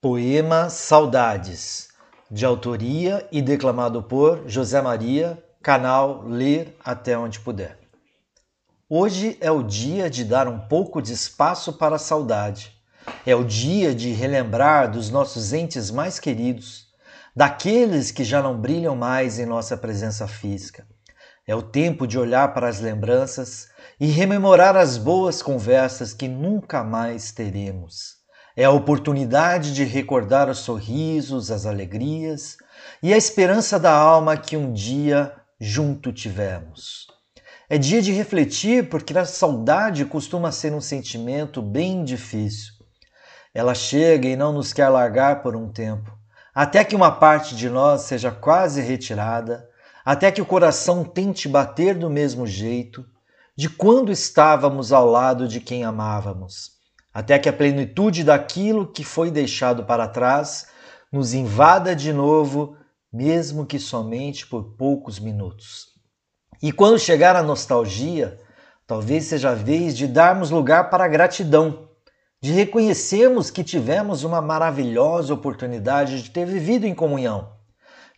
Poema Saudades, de autoria e declamado por José Maria, canal Ler Até Onde Puder. Hoje é o dia de dar um pouco de espaço para a saudade. É o dia de relembrar dos nossos entes mais queridos, daqueles que já não brilham mais em nossa presença física. É o tempo de olhar para as lembranças e rememorar as boas conversas que nunca mais teremos é a oportunidade de recordar os sorrisos, as alegrias e a esperança da alma que um dia junto tivemos. É dia de refletir porque a saudade costuma ser um sentimento bem difícil. Ela chega e não nos quer largar por um tempo, até que uma parte de nós seja quase retirada, até que o coração tente bater do mesmo jeito de quando estávamos ao lado de quem amávamos até que a plenitude daquilo que foi deixado para trás nos invada de novo, mesmo que somente por poucos minutos. E quando chegar a nostalgia, talvez seja a vez de darmos lugar para a gratidão, de reconhecermos que tivemos uma maravilhosa oportunidade de ter vivido em comunhão,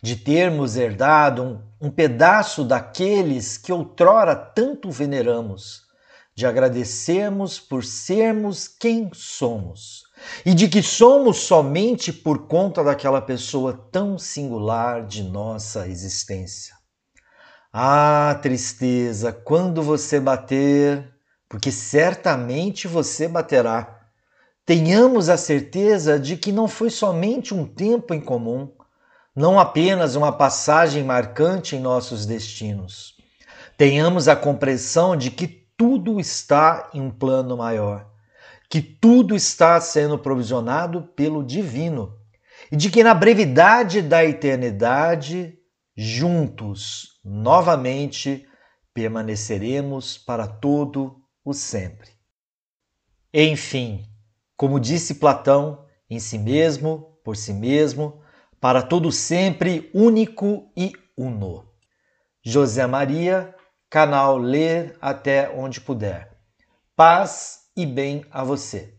de termos herdado um, um pedaço daqueles que outrora tanto veneramos de agradecermos por sermos quem somos e de que somos somente por conta daquela pessoa tão singular de nossa existência. Ah, tristeza, quando você bater, porque certamente você baterá. Tenhamos a certeza de que não foi somente um tempo em comum, não apenas uma passagem marcante em nossos destinos. Tenhamos a compreensão de que tudo está em um plano maior, que tudo está sendo provisionado pelo divino e de que na brevidade da eternidade, juntos, novamente, permaneceremos para todo o sempre. Enfim, como disse Platão, em si mesmo, por si mesmo, para todo sempre, único e uno. José Maria canal Ler até onde puder. Paz e bem a você.